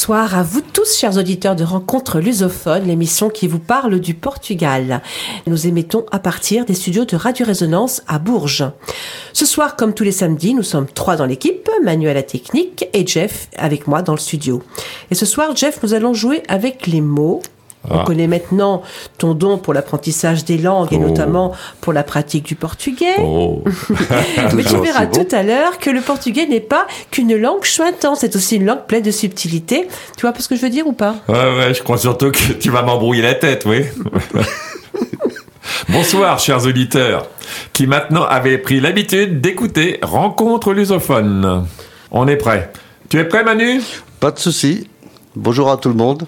Bonsoir à vous tous, chers auditeurs de Rencontre Lusophone, l'émission qui vous parle du Portugal. Nous émettons à partir des studios de Radio Résonance à Bourges. Ce soir, comme tous les samedis, nous sommes trois dans l'équipe, Manuel à technique et Jeff avec moi dans le studio. Et ce soir, Jeff, nous allons jouer avec les mots on ah. connaît maintenant ton don pour l'apprentissage des langues et oh. notamment pour la pratique du portugais. Oh. Mais tu verras tout à l'heure que le portugais n'est pas qu'une langue chointante, c'est aussi une langue pleine de subtilité. Tu vois ce que je veux dire ou pas? Ouais, ouais, je crois surtout que tu vas m'embrouiller la tête, oui. Bonsoir, chers auditeurs, qui maintenant avaient pris l'habitude d'écouter Rencontre lusophone. On est prêt. Tu es prêt, Manu? Pas de souci. Bonjour à tout le monde.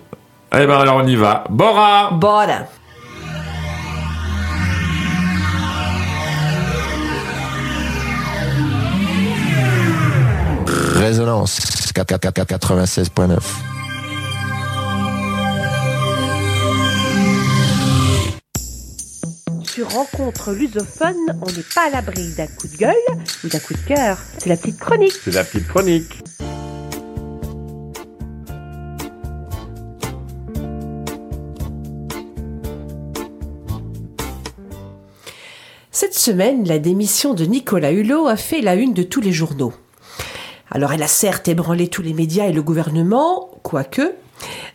Eh ben alors on y va. Bora Bora Résonance 96.9 Sur Rencontre lusophone, on n'est pas à l'abri d'un coup de gueule ou d'un coup de cœur. C'est la petite chronique. C'est la petite chronique. Cette semaine, la démission de Nicolas Hulot a fait la une de tous les journaux. Alors elle a certes ébranlé tous les médias et le gouvernement, quoique,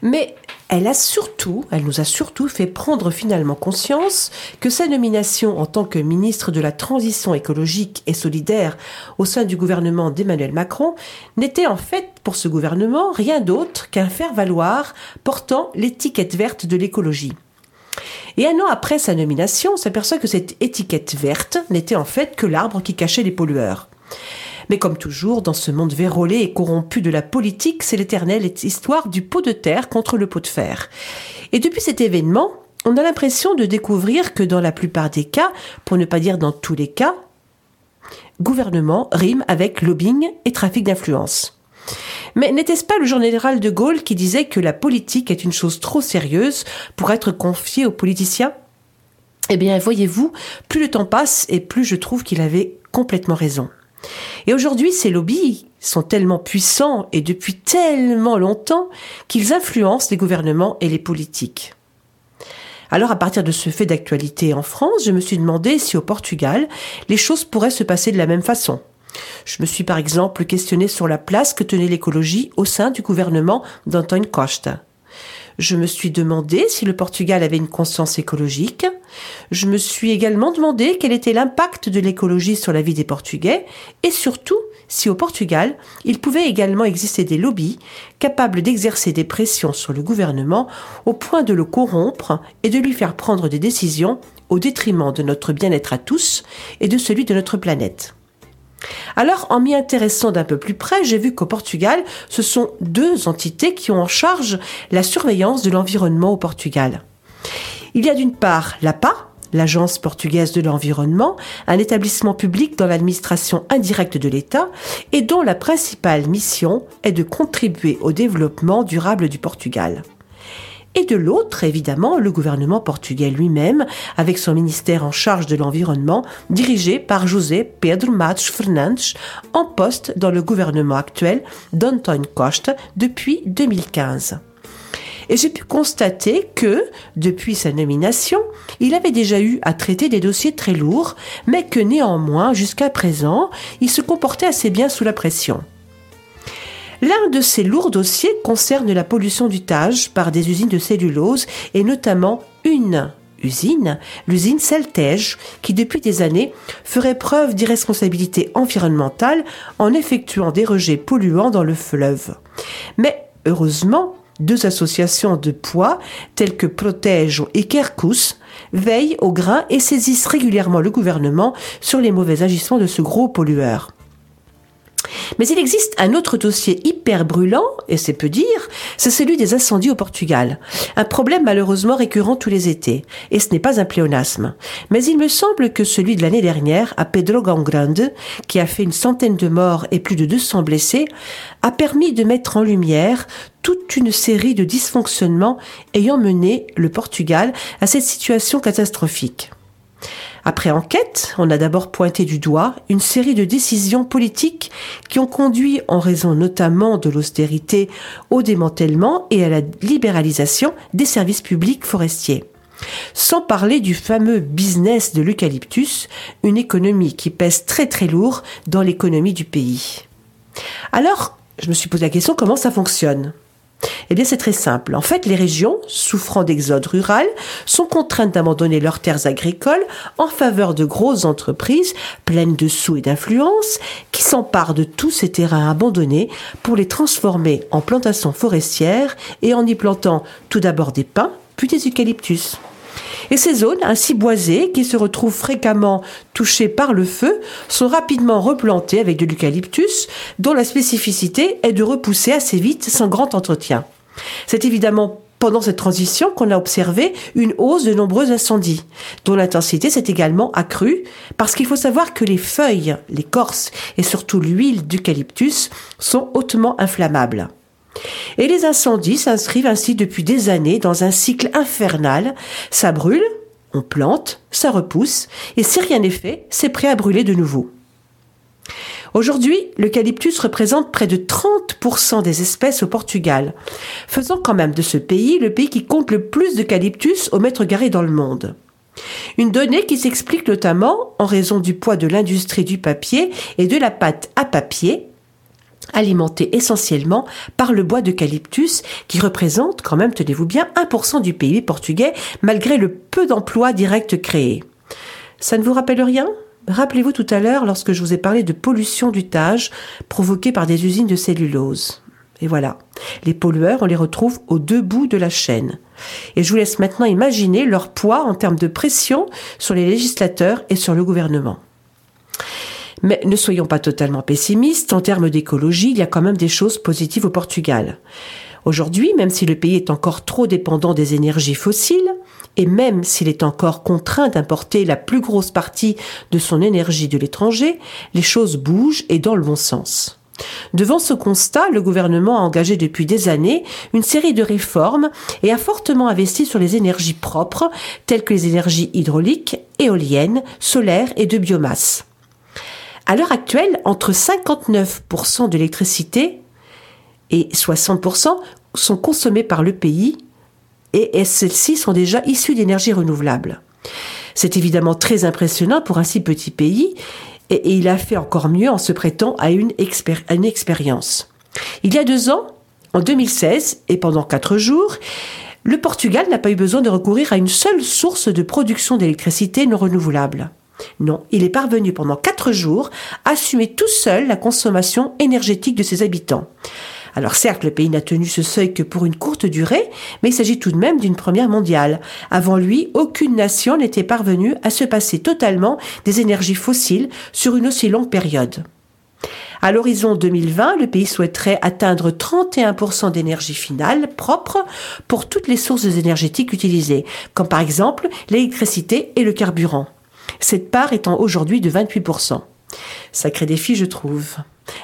mais elle a surtout, elle nous a surtout fait prendre finalement conscience que sa nomination en tant que ministre de la Transition écologique et solidaire au sein du gouvernement d'Emmanuel Macron n'était en fait pour ce gouvernement rien d'autre qu'un faire-valoir portant l'étiquette verte de l'écologie. Et un an après sa nomination, on s'aperçoit que cette étiquette verte n'était en fait que l'arbre qui cachait les pollueurs. Mais comme toujours, dans ce monde vérolé et corrompu de la politique, c'est l'éternelle histoire du pot de terre contre le pot de fer. Et depuis cet événement, on a l'impression de découvrir que dans la plupart des cas, pour ne pas dire dans tous les cas, gouvernement rime avec lobbying et trafic d'influence. Mais n'était-ce pas le général de Gaulle qui disait que la politique est une chose trop sérieuse pour être confiée aux politiciens? Eh bien, voyez-vous, plus le temps passe et plus je trouve qu'il avait complètement raison. Et aujourd'hui, ces lobbies sont tellement puissants et depuis tellement longtemps qu'ils influencent les gouvernements et les politiques. Alors à partir de ce fait d'actualité en France, je me suis demandé si au Portugal, les choses pourraient se passer de la même façon. Je me suis par exemple questionné sur la place que tenait l'écologie au sein du gouvernement d'Antoine Costa. Je me suis demandé si le Portugal avait une conscience écologique. Je me suis également demandé quel était l'impact de l'écologie sur la vie des Portugais et surtout si au Portugal, il pouvait également exister des lobbies capables d'exercer des pressions sur le gouvernement au point de le corrompre et de lui faire prendre des décisions au détriment de notre bien-être à tous et de celui de notre planète. Alors, en m'y intéressant d'un peu plus près, j'ai vu qu'au Portugal, ce sont deux entités qui ont en charge la surveillance de l'environnement au Portugal. Il y a d'une part l'APA, l'Agence portugaise de l'environnement, un établissement public dans l'administration indirecte de l'État et dont la principale mission est de contribuer au développement durable du Portugal et de l'autre, évidemment, le gouvernement portugais lui-même, avec son ministère en charge de l'environnement, dirigé par José Pedro Matos Fernandes, en poste dans le gouvernement actuel d'António Costa depuis 2015. Et j'ai pu constater que, depuis sa nomination, il avait déjà eu à traiter des dossiers très lourds, mais que néanmoins, jusqu'à présent, il se comportait assez bien sous la pression. L'un de ces lourds dossiers concerne la pollution du Tage par des usines de cellulose et notamment une usine, l'usine Celtège, qui depuis des années ferait preuve d'irresponsabilité environnementale en effectuant des rejets polluants dans le fleuve. Mais heureusement, deux associations de poids telles que Protège et Kerkus veillent au grain et saisissent régulièrement le gouvernement sur les mauvais agissements de ce gros pollueur. Mais il existe un autre dossier hyper brûlant, et c'est peu dire, c'est celui des incendies au Portugal. Un problème malheureusement récurrent tous les étés. Et ce n'est pas un pléonasme. Mais il me semble que celui de l'année dernière, à Pedro Gangrande, qui a fait une centaine de morts et plus de 200 blessés, a permis de mettre en lumière toute une série de dysfonctionnements ayant mené le Portugal à cette situation catastrophique. Après enquête, on a d'abord pointé du doigt une série de décisions politiques qui ont conduit, en raison notamment de l'austérité, au démantèlement et à la libéralisation des services publics forestiers. Sans parler du fameux business de l'eucalyptus, une économie qui pèse très très lourd dans l'économie du pays. Alors, je me suis posé la question comment ça fonctionne? Eh bien, c'est très simple. En fait, les régions, souffrant d'exode rural, sont contraintes d'abandonner leurs terres agricoles en faveur de grosses entreprises pleines de sous et d'influence qui s'emparent de tous ces terrains abandonnés pour les transformer en plantations forestières et en y plantant tout d'abord des pins, puis des eucalyptus. Et ces zones, ainsi boisées, qui se retrouvent fréquemment touchées par le feu, sont rapidement replantées avec de l'eucalyptus, dont la spécificité est de repousser assez vite sans grand entretien. C'est évidemment pendant cette transition qu'on a observé une hausse de nombreux incendies, dont l'intensité s'est également accrue, parce qu'il faut savoir que les feuilles, l'écorce et surtout l'huile d'eucalyptus sont hautement inflammables. Et les incendies s'inscrivent ainsi depuis des années dans un cycle infernal. Ça brûle, on plante, ça repousse, et si rien n'est fait, c'est prêt à brûler de nouveau. Aujourd'hui, l'eucalyptus représente près de 30% des espèces au Portugal, faisant quand même de ce pays le pays qui compte le plus d'eucalyptus au mètre carré dans le monde. Une donnée qui s'explique notamment en raison du poids de l'industrie du papier et de la pâte à papier, alimenté essentiellement par le bois d'eucalyptus qui représente quand même, tenez-vous bien, 1% du PIB portugais malgré le peu d'emplois directs créés. Ça ne vous rappelle rien? Rappelez-vous tout à l'heure lorsque je vous ai parlé de pollution du Tage provoquée par des usines de cellulose. Et voilà, les pollueurs, on les retrouve aux deux bouts de la chaîne. Et je vous laisse maintenant imaginer leur poids en termes de pression sur les législateurs et sur le gouvernement. Mais ne soyons pas totalement pessimistes, en termes d'écologie, il y a quand même des choses positives au Portugal. Aujourd'hui, même si le pays est encore trop dépendant des énergies fossiles, et même s'il est encore contraint d'importer la plus grosse partie de son énergie de l'étranger, les choses bougent et dans le bon sens. Devant ce constat, le gouvernement a engagé depuis des années une série de réformes et a fortement investi sur les énergies propres, telles que les énergies hydrauliques, éoliennes, solaires et de biomasse. À l'heure actuelle, entre 59% de l'électricité et 60% sont consommés par le pays et celles-ci sont déjà issues d'énergies renouvelables. C'est évidemment très impressionnant pour un si petit pays et, il a fait encore mieux en se prêtant à une, une expérience. Il y a deux ans, en 2016, et pendant quatre jours, le Portugal n'a pas eu besoin de recourir à une seule source de production d'électricité non renouvelable. Non, il est parvenu pendant quatre jours à assumer tout seul la consommation énergétique de ses habitants. Alors certes, le pays n'a tenu ce seuil que pour une courte durée, mais il s'agit tout de même d'une première mondiale. Avant lui, aucune nation n'était parvenue à se passer totalement des énergies fossiles sur une aussi longue période. À l'horizon 2020, le pays souhaiterait atteindre 31% d'énergie finale propre pour toutes les sources énergétiques utilisées, comme par exemple l'électricité et le carburant cette part étant aujourd'hui de 28%. Sacré défi, je trouve.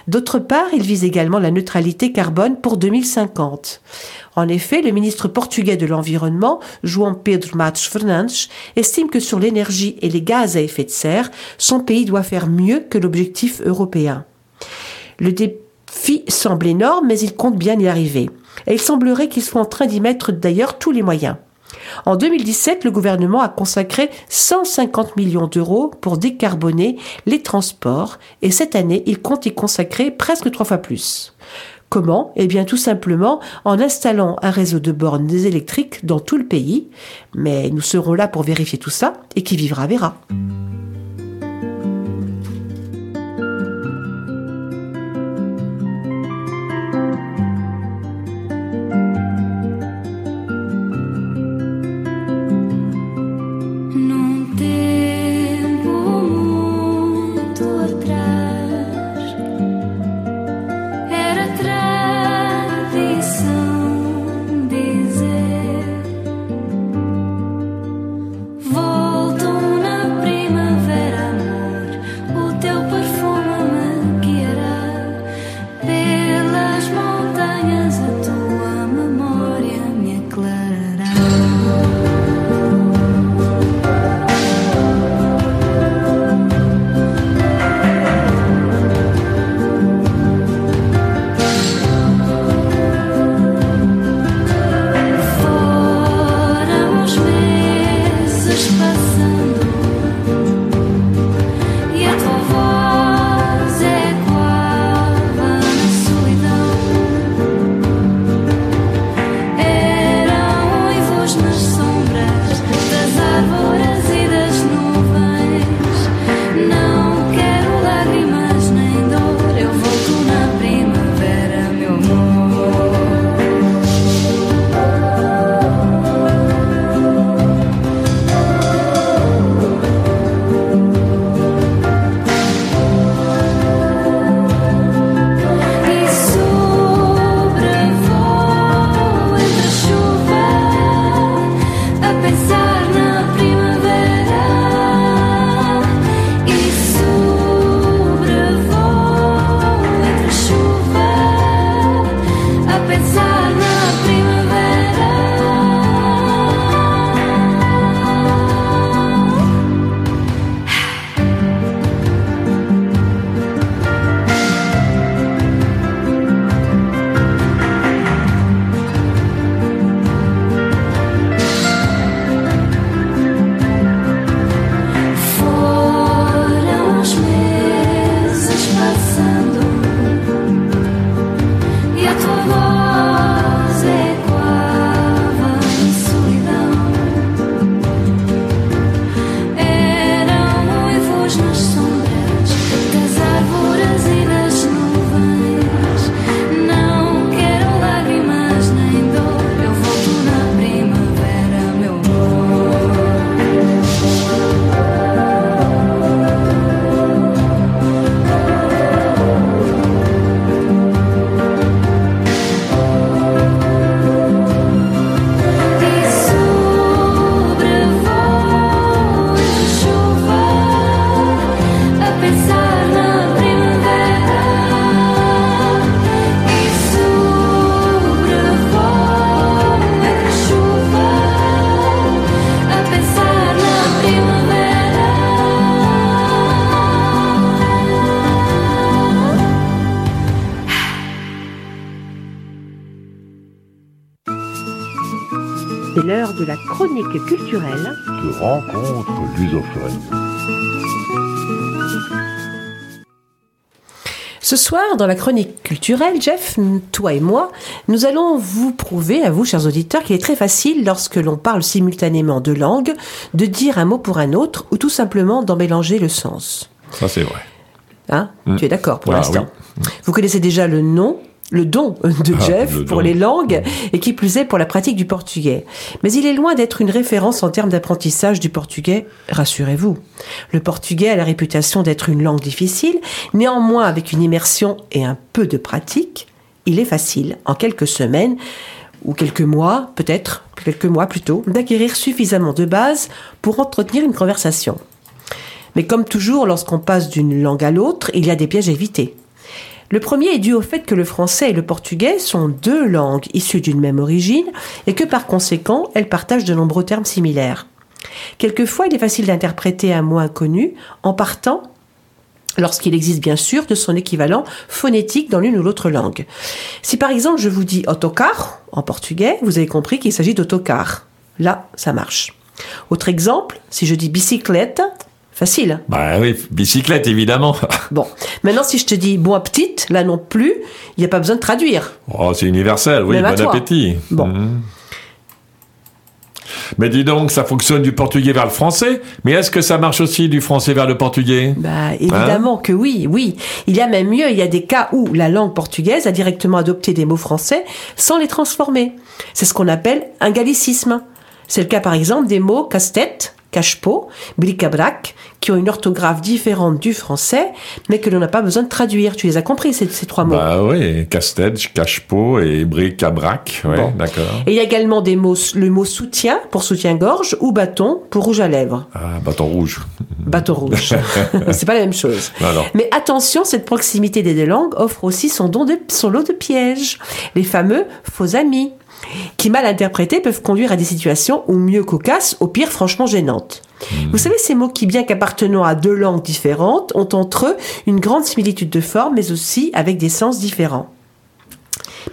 D'autre part, il vise également la neutralité carbone pour 2050. En effet, le ministre portugais de l'Environnement, João Pedro Matos Fernandes, estime que sur l'énergie et les gaz à effet de serre, son pays doit faire mieux que l'objectif européen. Le défi semble énorme, mais il compte bien y arriver. Et il semblerait qu'il soit en train d'y mettre d'ailleurs tous les moyens. En 2017, le gouvernement a consacré 150 millions d'euros pour décarboner les transports et cette année, il compte y consacrer presque trois fois plus. Comment? Eh bien tout simplement en installant un réseau de bornes électriques dans tout le pays. Mais nous serons là pour vérifier tout ça et qui vivra verra. Culturelle de rencontre lusophone. Ce soir, dans la chronique culturelle, Jeff, toi et moi, nous allons vous prouver, à vous, chers auditeurs, qu'il est très facile, lorsque l'on parle simultanément de langues, de dire un mot pour un autre, ou tout simplement d'en mélanger le sens. Ça, c'est vrai. Hein? Tu es d'accord pour Ah, l'instant? Vous connaissez déjà le nom le don de Ah, Jeff pour don. les langues et qui plus est pour la pratique du portugais. Mais il est loin d'être une référence en termes d'apprentissage du portugais, rassurez-vous. Le portugais a la réputation d'être une langue difficile, néanmoins avec une immersion et un peu de pratique, il est facile, en quelques semaines ou quelques mois, peut-être, quelques mois plutôt, d'acquérir suffisamment de bases pour entretenir une conversation. Mais comme toujours, lorsqu'on passe d'une langue à l'autre, il y a des pièges à éviter. Le premier est dû au fait que le français et le portugais sont deux langues issues d'une même origine et que par conséquent, elles partagent de nombreux termes similaires. Quelquefois, il est facile d'interpréter un mot inconnu en partant, lorsqu'il existe bien sûr, de son équivalent phonétique dans l'une ou l'autre langue. Si par exemple je vous dis autocar en portugais, vous avez compris qu'il s'agit d'autocar. Là, ça marche. Autre exemple, si je dis bicyclette, facile. Bah oui, bicyclette, évidemment. Bon, maintenant si je te dis bon petite, là non plus, il n'y a pas besoin de traduire. Oh, c'est universel, oui, Même bon appétit. Bon. Mhm. Mais dis donc, ça fonctionne du portugais vers le français, mais est-ce que ça marche aussi du français vers le portugais? Bah évidemment que oui, oui. Il y a même mieux, il y a des cas où la langue portugaise a directement adopté des mots français sans les transformer. C'est ce qu'on appelle un gallicisme. C'est le cas par exemple des mots casse-tête, cache-pot, bric-à-brac, qui ont une orthographe différente du français, mais que l'on n'a pas besoin de traduire. Tu les as compris, ces, ces trois mots? Bah oui, casse-tête, cache-pot et bric-à-brac, ouais, Bon. d'accord. Et il y a également des mots, le mot soutien pour soutien-gorge ou bâton pour rouge à lèvres. Ah, bâton rouge. Bâton rouge. C'est pas la même chose. Non. Mais attention, cette proximité des deux langues offre aussi son, don de, son lot de pièges. Les fameux faux amis, qui mal interprétés peuvent conduire à des situations ou mieux cocasses, au pire franchement gênantes. Vous savez, ces mots qui, bien qu'appartenant à deux langues différentes, ont entre eux une grande similitude de forme, mais aussi avec des sens différents.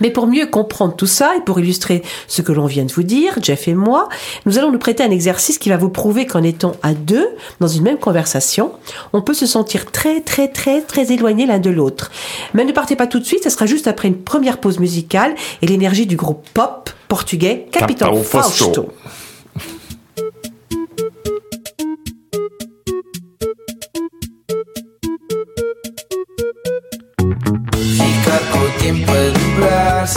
Mais pour mieux comprendre tout ça et pour illustrer ce que l'on vient de vous dire, Jeff et moi, nous allons nous prêter un exercice qui va vous prouver qu'en étant à deux dans une même conversation, on peut se sentir très très très très éloigné l'un de l'autre. Mais ne partez pas tout de suite, ce sera juste après une première pause musicale et l'énergie du groupe pop portugais Capitão Fausto.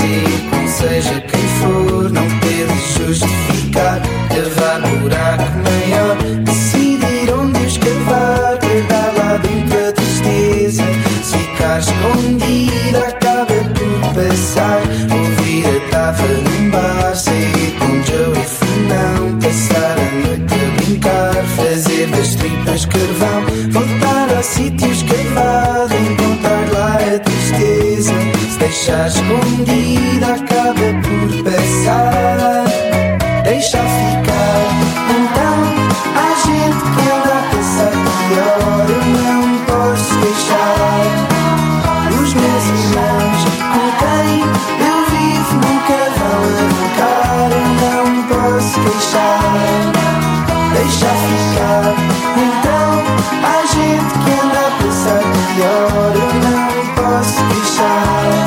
Ir com seja quem for Não ter de justificar. Cavar buraco maior Decidir onde escavar Guardar lá dentro a tristeza. Se ficar escondida Acaba por passar. Ouvir a tava num bar Sair com Joe e Fernão. Passar a noite a brincar Fazer das tripas carvão. Voltar ao sítio escavado Encontrar lá a tristeza. Se deixar escondida Oh,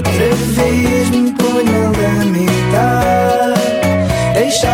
outra vez me ponho a lamentar. Deixa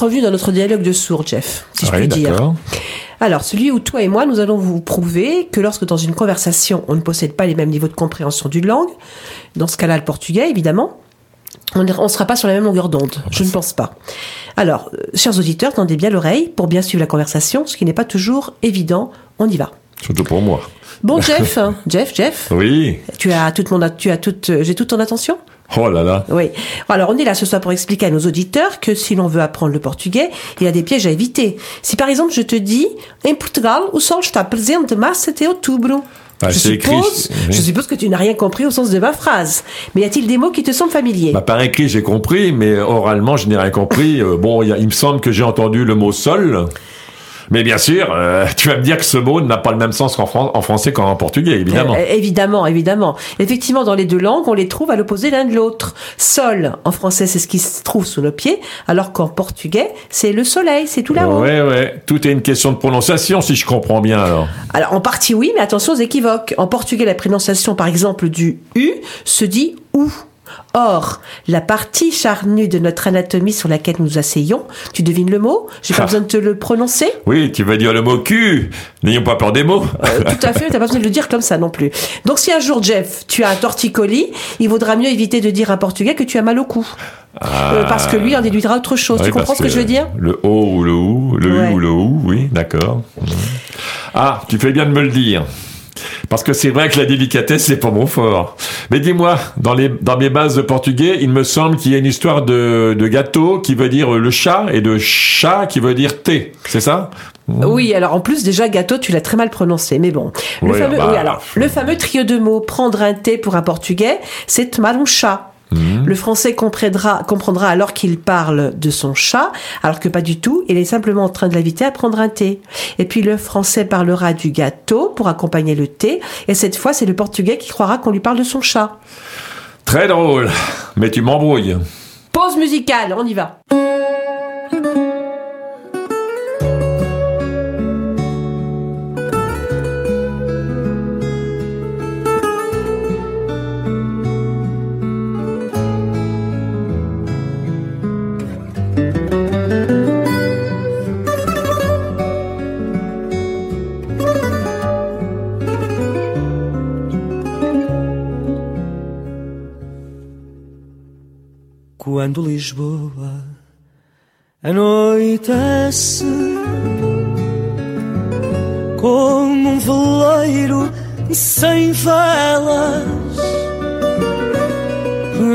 revus dans notre dialogue de sourds, Jeff, si je Oui, puis dire. Alors, celui où toi et moi, nous allons vous prouver que lorsque dans une conversation, on ne possède pas les mêmes niveaux de compréhension d'une langue, dans ce cas-là, le portugais, évidemment, on ne sera pas sur la même longueur d'onde. Je ne pense pas. Alors, euh, chers auditeurs, tendez bien l'oreille pour bien suivre la conversation, ce qui n'est pas toujours évident. On y va. Surtout pour moi. Bon, Jeff, hein, Jeff, Jeff, Oui. tu as toute mon, tu as toute, j'ai toute ton attention? Oh là là. Oui. Alors, on est là ce soir pour expliquer à nos auditeurs que si l'on veut apprendre le portugais, il y a des pièges à éviter. Si par exemple je te dis, em Portugal, o sol está presente de mars até outubro. Ah, je, suppose, oui. je suppose que tu n'as rien compris au sens de ma phrase. Mais y a-t-il des mots qui te semblent familiers? Bah, par écrit, j'ai compris, mais oralement, je n'ai rien compris. Euh, bon, il y a- il me semble que j'ai entendu le mot sol. Mais bien sûr, euh, tu vas me dire que ce mot n'a pas le même sens qu'en fran- en français qu'en portugais, évidemment. Euh, évidemment, évidemment. Effectivement, dans les deux langues, on les trouve à l'opposé l'un de l'autre. Sol, en français, c'est ce qui se trouve sous nos pieds, alors qu'en portugais, c'est le soleil, c'est tout là-haut. Ouais, ouais. Tout est une question de prononciation, si je comprends bien, alors. Alors, en partie oui, mais attention aux équivoques. En portugais, la prononciation, par exemple, du U se dit OU. Or, la partie charnue de notre anatomie sur laquelle nous asseyons, tu devines le mot? J'ai pas Ah. besoin de te le prononcer? Oui, tu vas dire le mot cul. N'ayons pas peur des mots. Euh, Tout à fait, t'as pas besoin de le dire comme ça non plus. Donc, si un jour, Jeff, tu as un torticolis, il vaudra mieux éviter de dire en portugais que tu as mal au cou. Euh, parce que lui en déduira autre chose. Ah. Oui, tu comprends ce que, je veux dire? Le O ou le OU, le Ouais. U ou le OU, oui, d'accord. Ah, tu fais bien de me le dire. Parce que c'est vrai que la délicatesse, c'est pas mon fort. Mais dis-moi, dans, les, dans mes bases de portugais, il me semble qu'il y a une histoire de, de gâteau qui veut dire le chat et de chat qui veut dire thé. C'est ça? Oui, alors en plus déjà gâteau, tu l'as très mal prononcé, mais bon. Le fameux, bah, oui, alors le fameux trio de mots prendre un thé pour un portugais, c'est tomar um chá. Mhm. Le français comprendra, comprendra alors qu'il parle de son chat, alors que pas du tout, il est simplement en train de l'inviter à prendre un thé. Et puis le français parlera du gâteau pour accompagner le thé, et cette fois c'est le portugais qui croira qu'on lui parle de son chat. Très drôle. Mais tu m'embrouilles. Pause musicale, on y va. Quando Lisboa anoitece como um veleiro sem velas,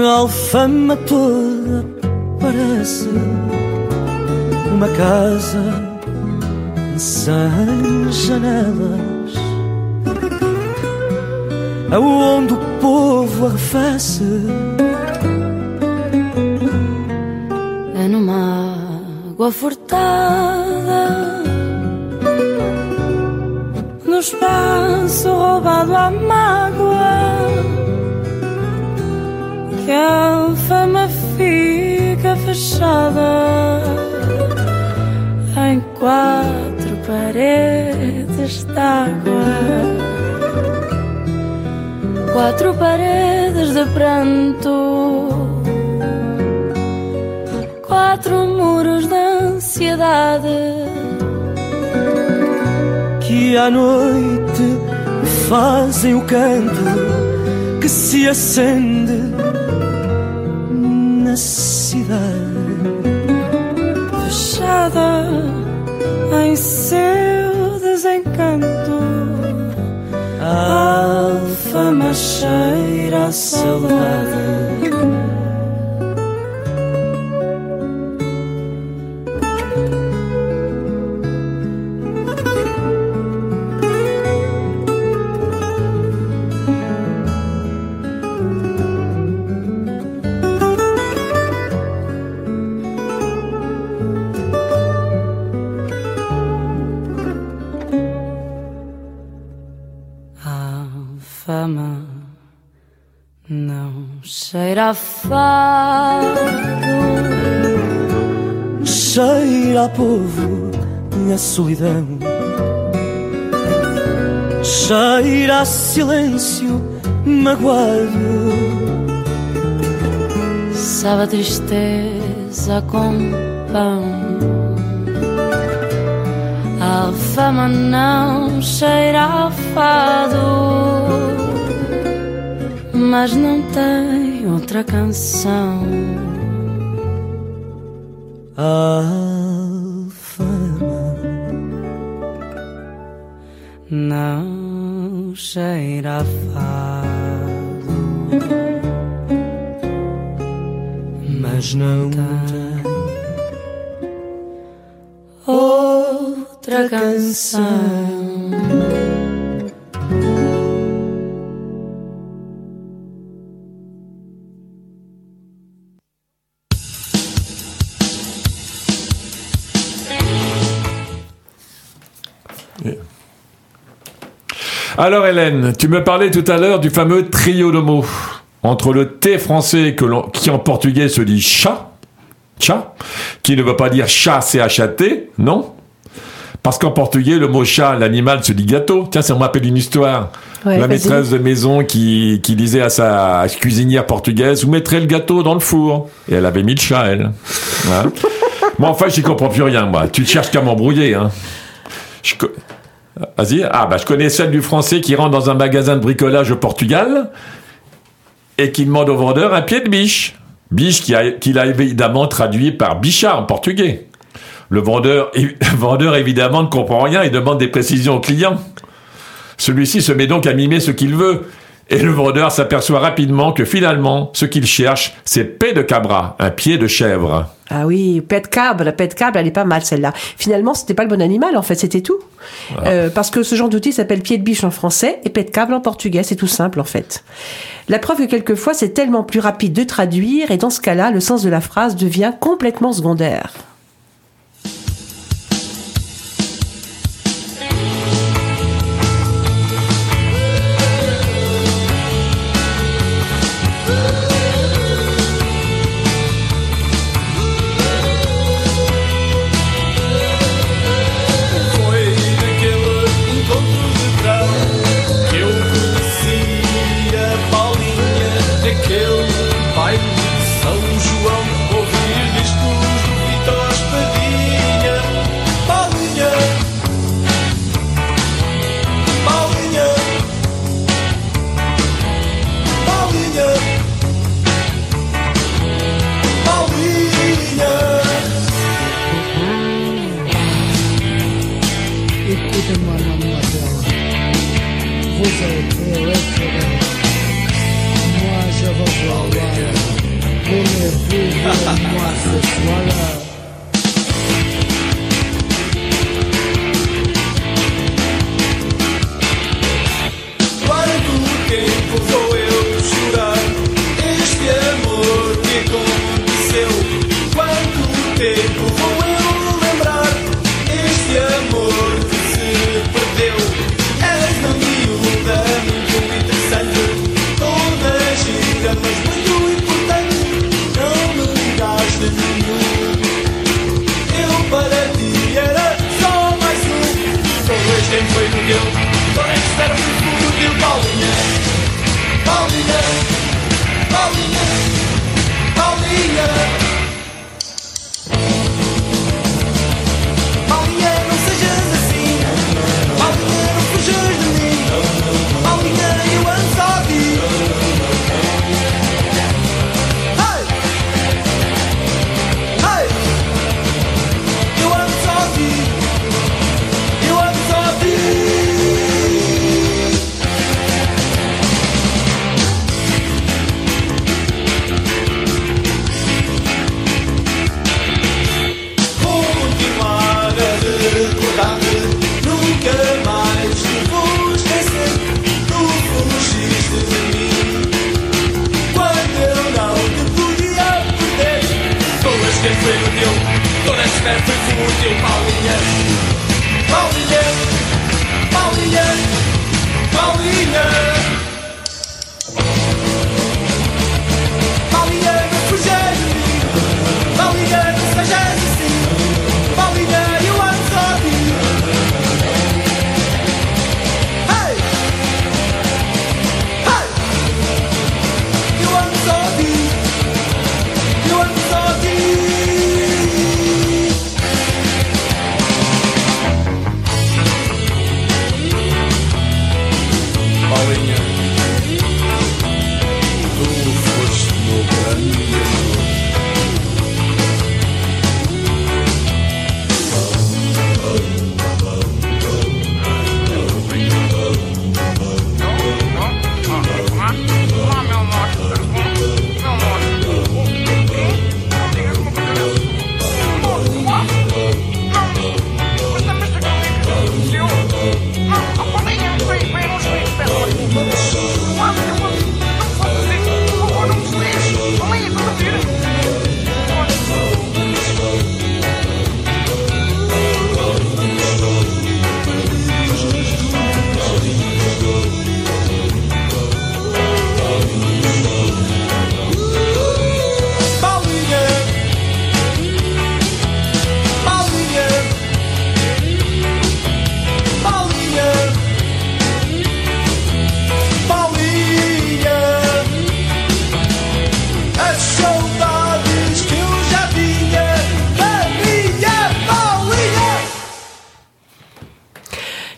a alfama toda parece uma casa sem janelas, aonde o povo arrefece. Água furtada No espaço roubado à mágoa Que a fama fica fechada Em quatro paredes d'água Quatro paredes de pranto. Quatro muros de ansiedade. que à noite fazem o canto que se acende na cidade. Fechada em seu desencanto, A alfama cheira a saudade. Cheira a fado. Cheira a povo a solidão. Cheira a silêncio magoado. Sabe a tristeza com pão. A fama não cheira a fado, mas não tem outra canção. A fama não cheira a fado, mas não tem outra canção. Alors Hélène, tu me parlais tout à l'heure du fameux trio de mots entre le T français que qui en portugais se dit chat, chat, qui ne veut pas dire chat, C-H-A-T, non? Parce qu'en portugais, le mot chat, l'animal, se dit gâteau. Tiens, ça me rappelle une histoire. Ouais, La maîtresse de maison qui, qui disait à sa cuisinière portugaise, vous mettrez le gâteau dans le four. Et elle avait mis le chat, elle. Hein? Moi, enfin, j'y comprends plus rien, moi. Tu cherches qu'à m'embrouiller, hein. Je Vas-y. Ah, bah, je connais celle du français qui rentre dans un magasin de bricolage au Portugal et qui demande au vendeur un pied de biche. Biche qui a- qu'il a évidemment traduit par bichard en portugais. Le vendeur, le vendeur, évidemment, ne comprend rien et demande des précisions au client. Celui-ci se met donc à mimer ce qu'il veut. Et le vendeur s'aperçoit rapidement que finalement, ce qu'il cherche, c'est paix de cabra, un pied de chèvre. Ah oui, pet câble, pet câble, elle est pas mal celle-là. Finalement, c'était pas le bon animal, en fait, c'était tout. Euh, parce que ce genre d'outil s'appelle pied de biche en français et pet câble en portugais, c'est tout simple en fait. La preuve que quelquefois c'est tellement plus rapide de traduire et dans ce cas-là, le sens de la phrase devient complètement secondaire.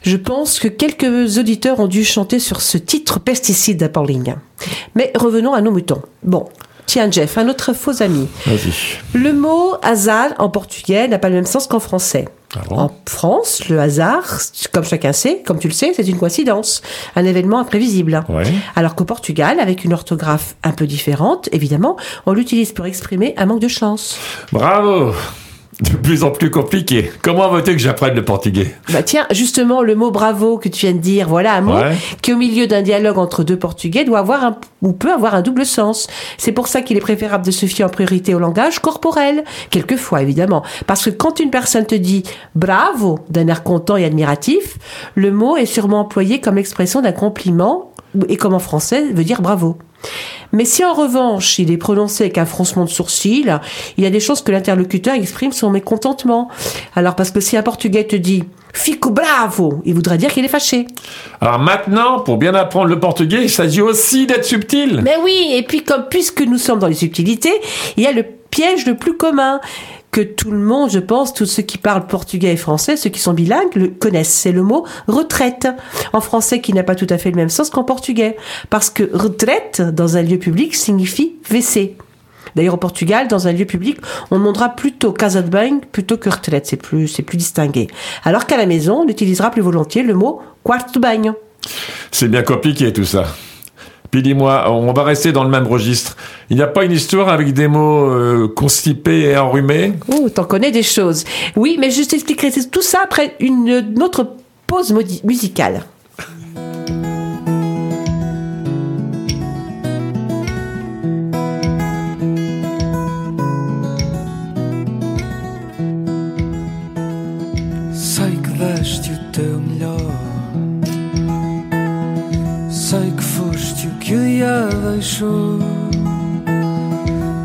Je pense que quelques auditeurs ont dû chanter sur ce titre pesticide à Pauline. Mais revenons à nos moutons. Bon. Tiens, Jeff, un autre faux ami. Vas-y. Le mot hasard en portugais n'a pas le même sens qu'en français. Ah bon En France, le hasard, comme chacun sait, comme tu le sais, c'est une coïncidence, un événement imprévisible. Ouais. Alors qu'au Portugal, avec une orthographe un peu différente, évidemment, on l'utilise pour exprimer un manque de chance. Bravo De plus en plus compliqué. Comment veux-tu que j'apprenne le portugais? Bah tiens, justement, le mot bravo que tu viens de dire, voilà un mot Ouais. qui, au milieu d'un dialogue entre deux Portugais, doit avoir un, ou peut avoir un double sens. C'est pour ça qu'il est préférable de se fier en priorité au langage corporel, quelquefois évidemment. Parce que quand une personne te dit bravo d'un air content et admiratif, le mot est sûrement employé comme expression d'un compliment et comme en français veut dire bravo. Mais si en revanche il est prononcé avec un froncement de sourcils, il y a des chances que l'interlocuteur exprime son mécontentement. Alors parce que si un portugais te dit fico bravo, il voudrait dire qu'il est fâché. Alors maintenant, pour bien apprendre le portugais, il s'agit aussi d'être subtil. Mais oui, et puis comme puisque nous sommes dans les subtilités, il y a le piège le plus commun que tout le monde, je pense, tous ceux qui parlent portugais et français, ceux qui sont bilingues, le connaissent. C'est le mot retraite. En français, qui n'a pas tout à fait le même sens qu'en portugais. Parce que retraite, dans un lieu public, signifie WC. D'ailleurs, au Portugal, dans un lieu public, on demandera plutôt casa de banho plutôt que retraite. C'est plus, c'est plus distingué. Alors qu'à la maison, on utilisera plus volontiers le mot quarto de banho. C'est bien compliqué tout ça. Puis dis-moi, on va rester dans le même registre. Il n'y a pas une histoire avec des mots euh, constipés et enrhumés? Oh, t'en connais des choses. Oui, mais je t'expliquerai tout ça après une, autre pause musicale.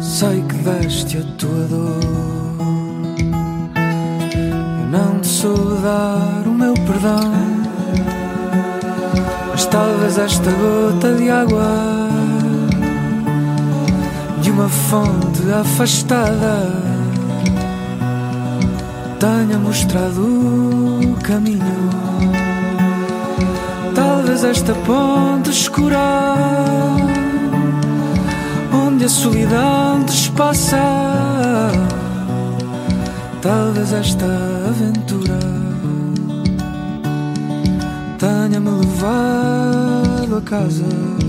Sei que deste a tua dor. Eu não te sou dar o meu perdão. Mas talvez esta gota de água de uma fonte afastada tenha mostrado o caminho. Talvez esta ponte escura, onde a solidão despassa. Talvez esta aventura tenha-me levado a casa.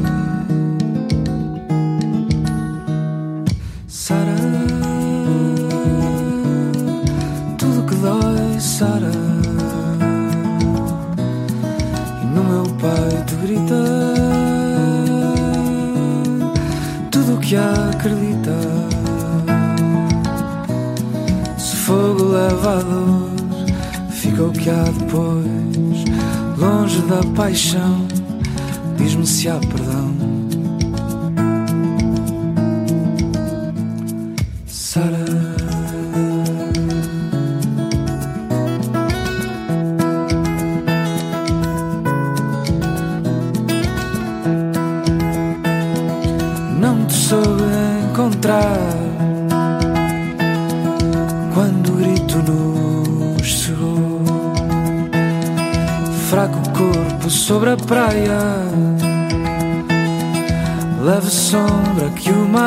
Fica o que há depois. Longe da paixão diz-me se há perdão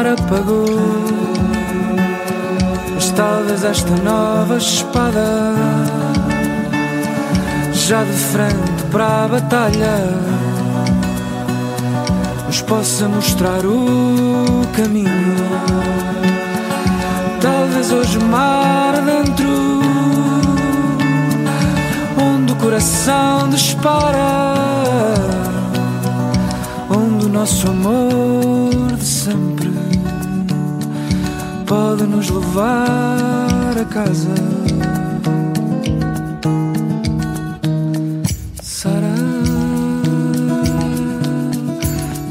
mar apagou. Mas talvez esta nova espada, já de frente para a batalha nos possa mostrar o caminho. Talvez hoje mar dentro, onde o coração dispara, onde o nosso amor de sempre pode nos levar a casa. Sara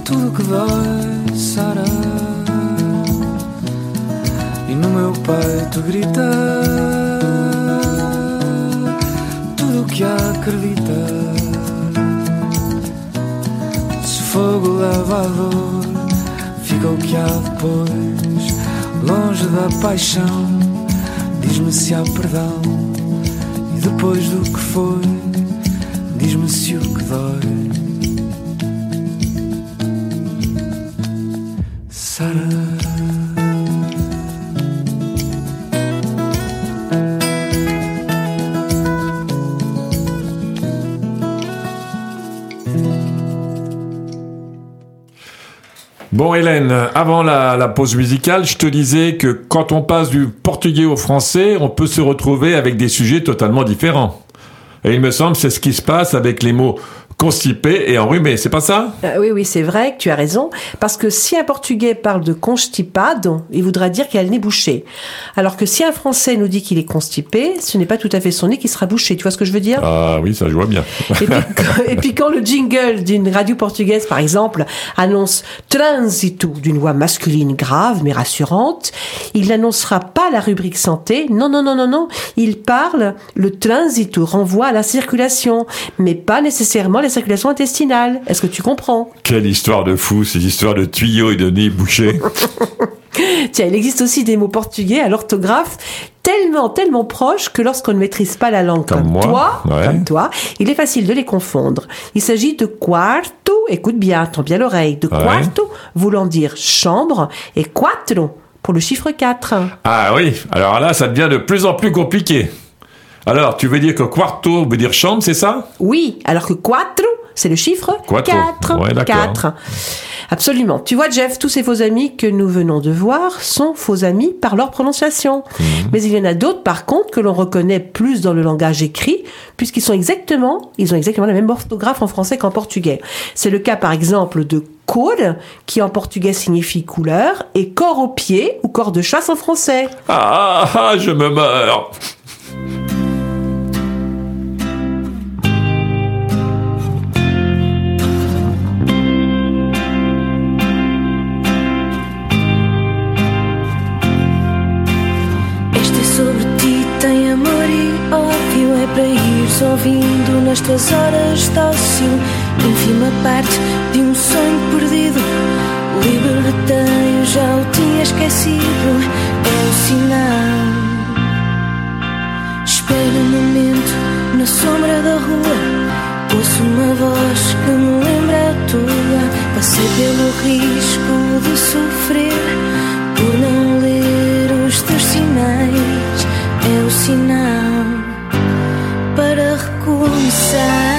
tudo que dói Sara e no meu peito grita tudo o que acredita. Se fogo leva a dor fica o que há depois longe da paixão diz-me se há perdão e depois do que foi Diz-me se o que dói. Bon Hélène, avant la, pause musicale, je te disais que quand on passe du portugais au français, on peut se retrouver avec des sujets totalement différents. Et il me semble c'est ce qui se passe avec les mots constipé et enrhumé, c'est pas ça? Euh, oui, oui, c'est vrai que tu as raison. Parce que si un Portugais parle de constipado, il voudra dire qu'il a le nez bouché. Alors que si un Français nous dit qu'il est constipé, ce n'est pas tout à fait son nez qui sera bouché. Tu vois ce que je veux dire? Ah oui, ça je vois bien. et puis, quand- et puis quand le jingle d'une radio portugaise, par exemple, annonce transito d'une voix masculine grave mais rassurante, il n'annoncera pas la rubrique santé. Non, non, non, non, non. Il parle, le transito renvoie à la circulation, mais pas nécessairement la circulation intestinale. Est-ce que tu comprends Quelle histoire de fou, ces histoires de tuyaux et de nez bouchés. Tiens, il existe aussi des mots portugais à l'orthographe tellement, tellement proches que lorsqu'on ne maîtrise pas la langue comme, Comme moi, toi, ouais. comme toi, il est facile de les confondre. Il s'agit de quarto, écoute bien, tends bien l'oreille, de Ouais. quarto voulant dire chambre et quattro pour le chiffre 4. Ah oui, alors là, ça devient de plus en plus compliqué. Alors, tu veux dire que quarto veut dire chambre, c'est ça? Oui, alors que quattro, c'est le chiffre Quattro. 4. Ouais, d'accord. 4. Absolument. Tu vois, Jeff, tous ces faux amis que nous venons de voir sont faux amis par leur prononciation. Mhm. Mais il y en a d'autres, par contre, que l'on reconnaît plus dans le langage écrit, puisqu'ils sont exactement, ils ont exactement la même orthographe en français qu'en portugais. C'est le cas, par exemple, de cor, qui en portugais signifie couleur, et corps au pied, ou corps de chasse en français. ah, ah, ah, je me meurs. Ódio. É para ires ouvindo nas tuas horas de ócio. Ínfima parte de um sonho perdido. Libertei-o, já o tinha esquecido. É o sinal. Espero um momento na sombra da rua. Ouço uma voz que me lembra a tua. Passei pelo risco de sofrer por não ler os teus sinais. É o sinal 不们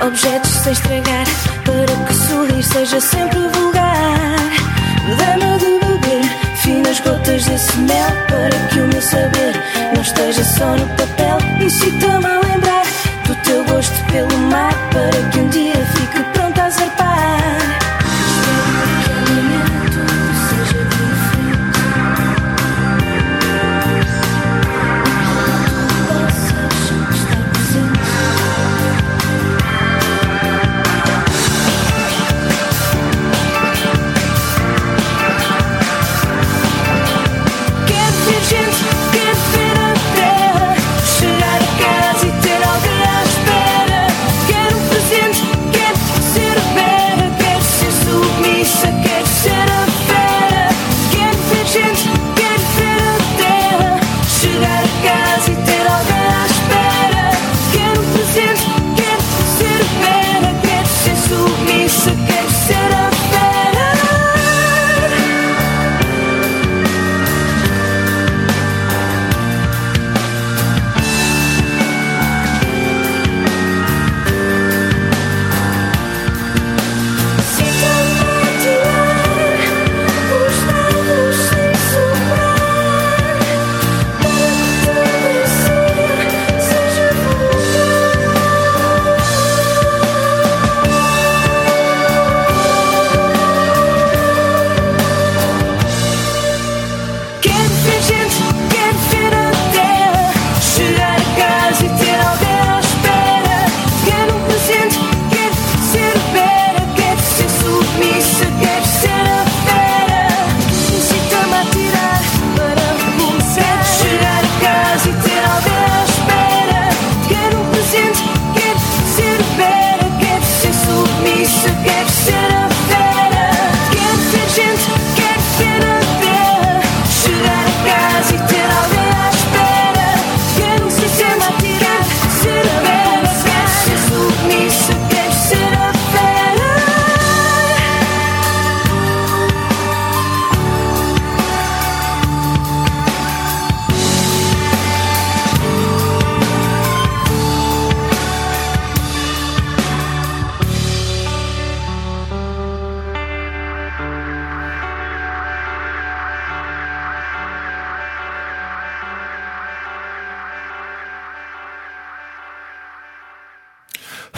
objetos sem estragar para que sorrir seja sempre vulgar. Dá-me de beber finas gotas desse mel para que o meu saber não esteja só no papel. Incita-me a lembrar do teu gosto pelo mar para que um dia fique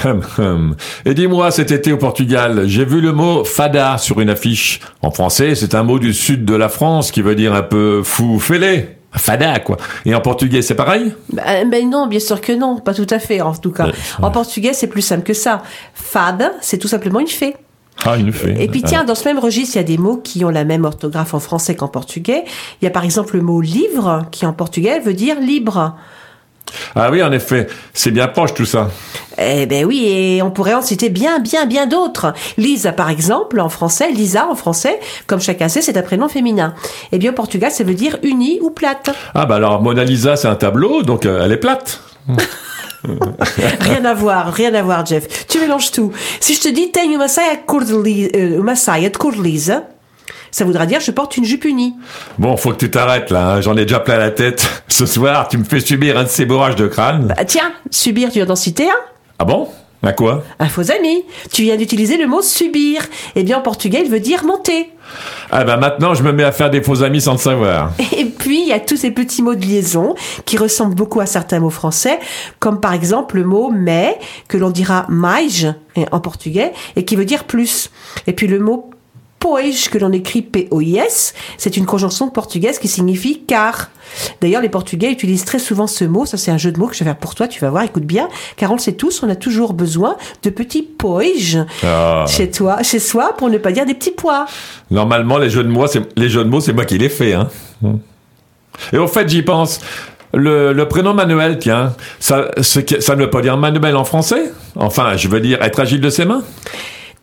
Hum, hum. Et dis-moi, cet été au Portugal, j'ai vu le mot fada sur une affiche. En français, c'est un mot du sud de la France qui veut dire un peu fou fêlé. Fada, quoi. Et en portugais, c'est pareil Bah, ben non, bien sûr que non, pas tout à fait en tout cas. Ouais. En portugais, c'est plus simple que ça. Fada, c'est tout simplement une fée. Ah, une fée. Et puis tiens, dans ce même registre, il y a des mots qui ont la même orthographe en français qu'en portugais. Il y a par exemple le mot livre, qui en portugais veut dire libre. Ah oui, en effet, c'est bien proche tout ça. Eh ben oui, et on pourrait en citer bien, bien, bien d'autres. Lisa, par exemple, en français, Lisa en français, comme chacun sait, c'est un prénom féminin. Eh bien, au Portugal, ça veut dire unie ou plate. Ah bah alors, Mona Lisa, c'est un tableau, donc euh, elle est plate. Rien à voir, rien à voir, Jeff. Tu mélanges tout. Si je te dis tenho uma saia de cor de li- euh, uma saia de cor de lisa, ça voudra dire je porte une jupe unie. Bon, faut que tu t'arrêtes là, hein. j'en ai déjà plein la tête. Ce soir, tu me fais subir un de ces bourrages de crâne. Ah, tiens, subir, tu viens d'en citer un Ah bon? À quoi? Un faux ami. Tu viens d'utiliser le mot subir. Eh bien, en portugais, il veut dire monter. Ah bah maintenant, je me mets à faire des faux amis sans le savoir. Et puis, il y a tous ces petits mots de liaison qui ressemblent beaucoup à certains mots français, comme par exemple le mot mais, que l'on dira mais en portugais, et qui veut dire plus. Et puis le mot pois, que l'on écrit P-O-I-S, c'est une conjonction portugaise qui signifie car. D'ailleurs, les Portugais utilisent très souvent ce mot, ça c'est un jeu de mots que je vais faire pour toi, tu vas voir, écoute bien, car on le sait tous, on a toujours besoin de petits pois Ah. chez toi, chez soi, pour ne pas dire des petits pois. Normalement, les jeux de mots, c'est les jeux de mots, c'est moi qui les fais. Hein. Et au fait, j'y pense. Le, le prénom Manuel, tiens, ça, ça ne veut pas dire Manuel en français? Enfin, je veux dire être agile de ses mains?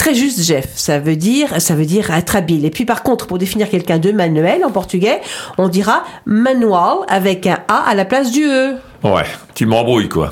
Très juste, Jeff. Ça veut dire, ça veut dire être habile. Et puis, par contre, pour définir quelqu'un de manuel en portugais, on dira manual avec un A à la place du E. Ouais, tu m'embrouilles, quoi.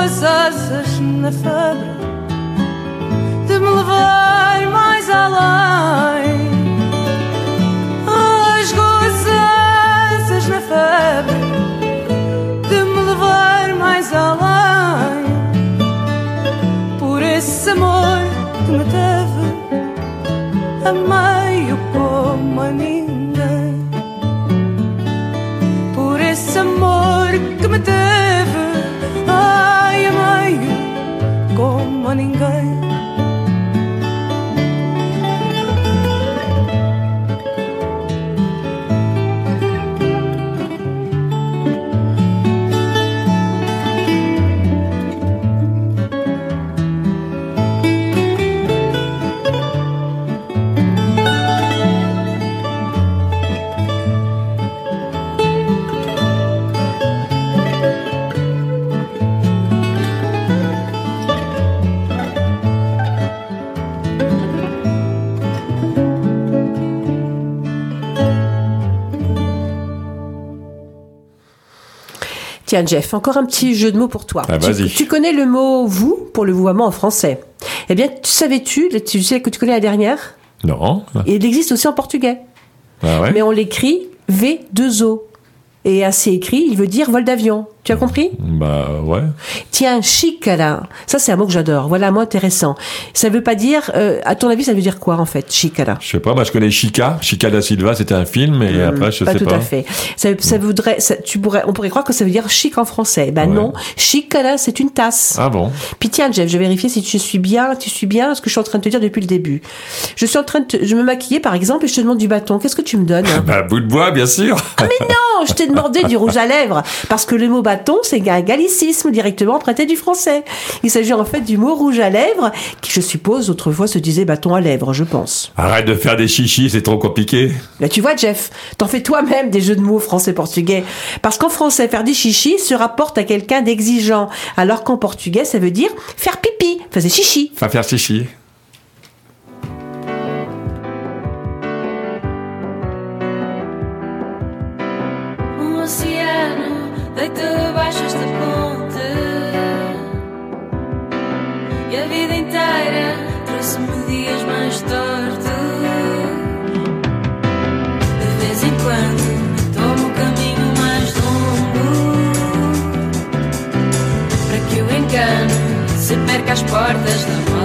Rasgou as asas na febre Tiens, Jeff, encore un petit jeu de mots pour toi. Ah, tu, connais le mot vous pour le vouvoiement en français. Eh bien, tu savais-tu, tu sais que tu connais la dernière? Non. Il existe aussi en portugais. Ah ouais? Mais on l'écrit V2O. Et ainsi écrit, il veut dire vol d'avion. Tu as compris? Bah ouais. Tiens, chicala. Ça, c'est un mot que j'adore. Voilà un mot intéressant. Ça veut pas dire, euh, à ton avis, ça veut dire quoi, en fait, chicala Je sais pas, moi je connais Chica. Chica da Silva, c'était un film, et après je pas sais tout pas. à fait. Ça, ça voudrait, ça- tu pourrais, on pourrait croire que ça veut dire chic en français. Ben Ouais. non, chicala, c'est une tasse. Ah bon? Puis tiens, Jeff, je vais vérifier si tu suis bien, tu suis bien ce que je suis en train de te dire depuis le début. Je suis en train de te- je me maquiller, par exemple, et je te demande du bâton. Qu'est-ce que tu me donnes? Bah bout de bois, bien sûr. Ah mais non, je t'ai demandé du rouge à lèvres parce que le mot bâton c'est un gallicisme directement prêté du français. Il s'agit en fait du mot rouge à lèvres qui je suppose autrefois se disait bâton à lèvres, je pense. Arrête de faire des chichis, c'est trop compliqué. Là tu vois Jeff, t'en fais toi-même des jeux de mots français-portugais parce qu'en français faire des chichis se rapporte à quelqu'un d'exigeant alors qu'en portugais ça veut dire faire pipi, faisait chichi. Enfin faire chichi. Engano se perca às portas da morte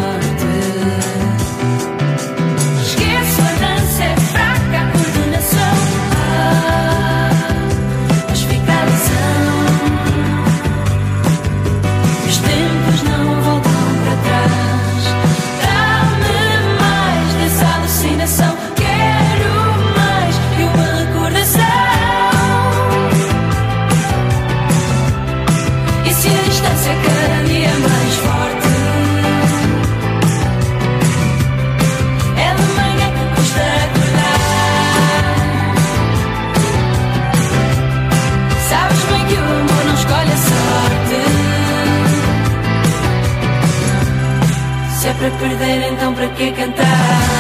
para perder, então para que cantar?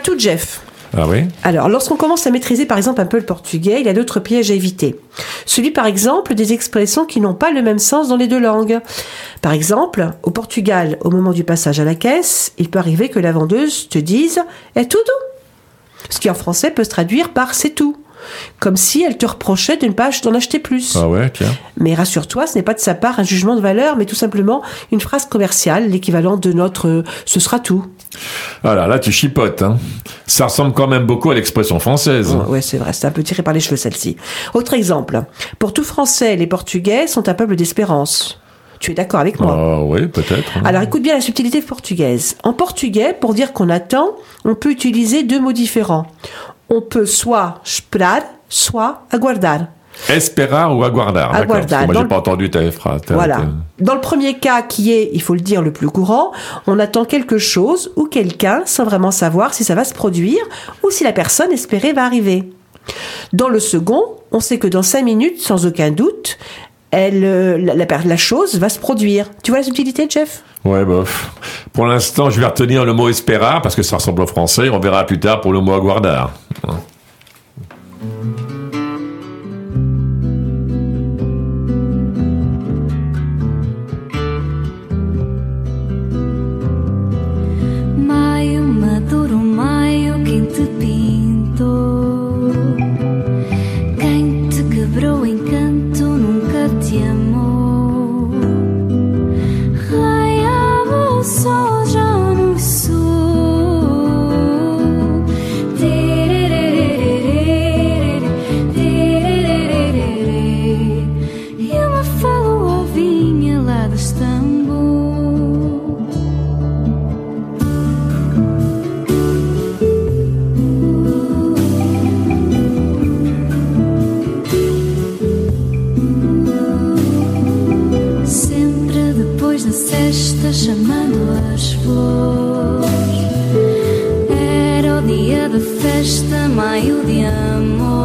Tout Jeff. Ah oui Alors, lorsqu'on commence à maîtriser par exemple un peu le portugais, il y a d'autres pièges à éviter. Celui par exemple des expressions qui n'ont pas le même sens dans les deux langues. Par exemple, au Portugal, au moment du passage à la caisse, il peut arriver que la vendeuse te dise est tout doux Ce qui en français peut se traduire par c'est tout. Comme si elle te reprochait de ne pas d'en acheter plus. Ah ouais, tiens. Mais rassure-toi, ce n'est pas de sa part un jugement de valeur, mais tout simplement une phrase commerciale, l'équivalent de notre euh, ce sera tout. Voilà, là tu chipotes. Hein. Ça ressemble quand même beaucoup à l'expression française. Ouais, ouais, c'est vrai, c'est un peu tiré par les cheveux celle-ci. Autre exemple. Pour tout Français, les Portugais sont un peuple d'espérance. Tu es d'accord avec moi? Ah oui, peut-être. hein. Alors écoute bien la subtilité portugaise. En portugais, pour dire qu'on attend, on peut utiliser deux mots différents. On peut soit esperar, soit aguardar. Esperar ou aguardar. Aguardar. Moi, j'ai le- pas entendu ta phrase. Voilà. Dans le premier cas, qui est, il faut le dire, le plus courant, on attend quelque chose ou quelqu'un sans vraiment savoir si ça va se produire ou si la personne espérée va arriver. Dans le second, on sait que dans cinq minutes, sans aucun doute, elle, euh, la, la, la chose va se produire. Tu vois la subtilité, Jeff? Ouais, bof. Pour l'instant, je vais retenir le mot espéra parce que ça ressemble au français. On verra plus tard pour le mot aguardar. Sexta, chamando as flores. Era o dia da festa, maio de amor.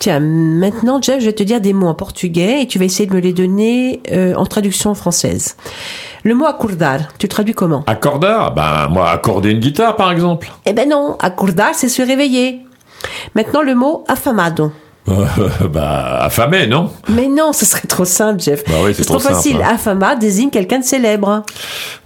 Tiens, maintenant, Jeff, je vais te dire des mots en portugais et tu vas essayer de me les donner euh, en traduction française. Le mot acordar, tu traduis comment? Accordar Ben, moi, accorder une guitare, par exemple. Eh ben non, acordar, c'est se réveiller. Maintenant, le mot affamado. bah, affamé, non Mais non, ce serait trop simple, Jeff. Bah oui, c'est trop, trop simple, facile. hein. Affama désigne quelqu'un de célèbre.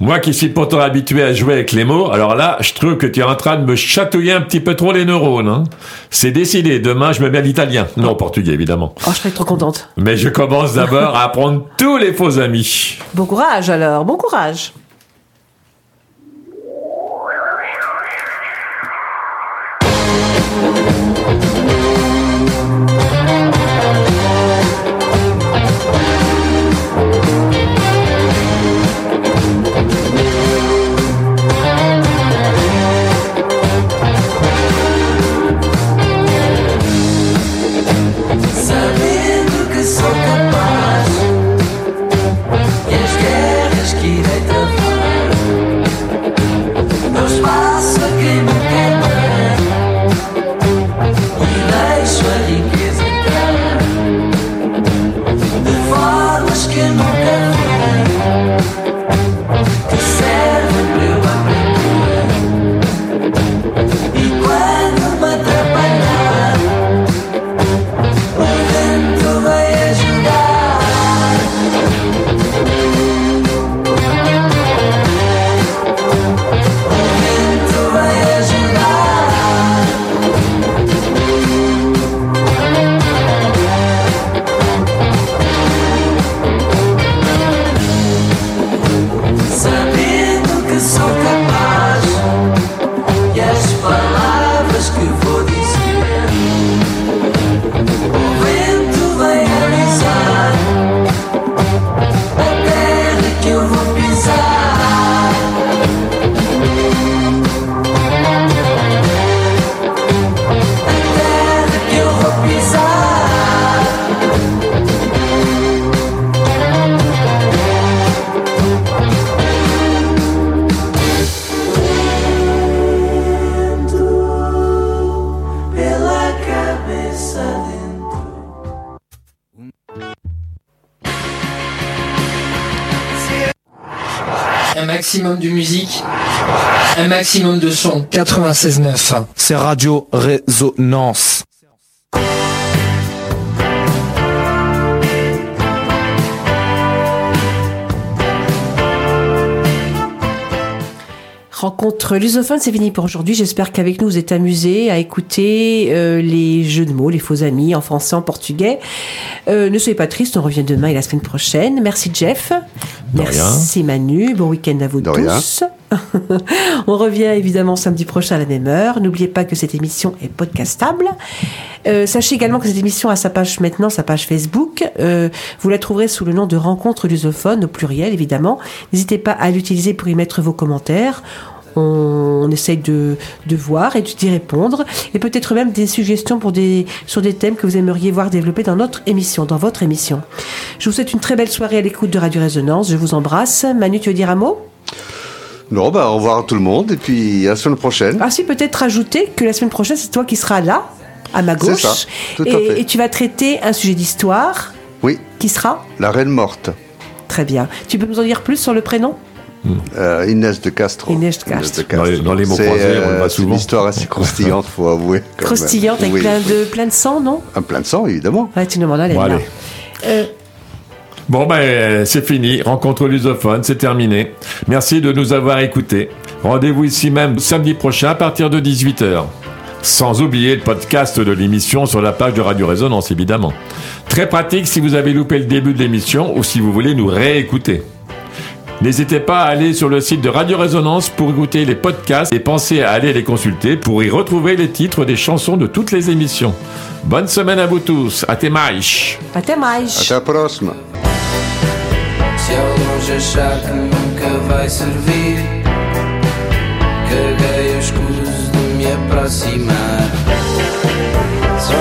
Moi qui suis pourtant habitué à jouer avec les mots, alors là, je trouve que tu es en train de me chatouiller un petit peu trop les neurones. hein. C'est décidé, demain je me mets à l'italien. Non, au portugais, évidemment. Oh, je serais trop contente. Mais je commence d'abord à apprendre tous les faux amis. Bon courage alors, bon courage. Maximum de son. 96.9. C'est Radio Résonance. Rencontre lusophone, c'est fini pour aujourd'hui. J'espère qu'avec nous, vous êtes amusés à écouter euh, les jeux de mots, les faux amis en français, en portugais. Euh, ne soyez pas tristes, on revient demain et la semaine prochaine. Merci Jeff. De Merci Manu. Bon week-end à vous De rien. on revient évidemment samedi prochain à la même heure. N'oubliez pas que cette émission est podcastable. Euh, sachez également que cette émission a sa page maintenant, sa page Facebook. Euh, vous la trouverez sous le nom de Rencontre lusophone, au pluriel évidemment. N'hésitez pas à l'utiliser pour y mettre vos commentaires. On, essaye de, voir et d'y répondre. Et peut-être même des suggestions sur des thèmes que vous aimeriez voir développés dans notre émission, dans votre émission. Je vous souhaite une très belle soirée à l'écoute de Radio Résonance. Je vous embrasse. Manu, tu veux dire un mot? Non, bah, au revoir à tout le monde et puis à la semaine prochaine. Ah si, peut-être rajouter que la semaine prochaine, c'est toi qui seras là, à ma C'est gauche. ça, tout à et, fait. et tu vas traiter un sujet d'histoire Oui, qui sera la reine morte, Très bien. Tu peux nous en dire plus sur le prénom? Euh, Inès de Castro. Inès de Castro. Dans les- dans les mots C'est, croisés, on le euh, voit c'est souvent. une histoire assez croustillante, faut avouer. Croustillante avec Oui. plein, de, plein de sang, non? Un plein de sang, évidemment. Ouais, tu nous demandes, elle est Bon, là. allez. Euh, Bon, ben, c'est fini. Rencontre lusophone, c'est terminé. Merci de nous avoir écoutés. Rendez-vous ici même samedi prochain à partir de 18h. Sans oublier le podcast de l'émission sur la page de Radio Résonance, évidemment. Très pratique si vous avez loupé le début de l'émission ou si vous voulez nous réécouter. N'hésitez pas à aller sur le site de Radio Résonance pour écouter les podcasts et pensez à aller les consulter pour y retrouver les titres des chansons de toutes les émissions. Bonne semaine à vous tous. Até mais. Até mais. Até a próxima. Se ao longe achar que nunca vai servir, caguei o escuso de me aproximar. Só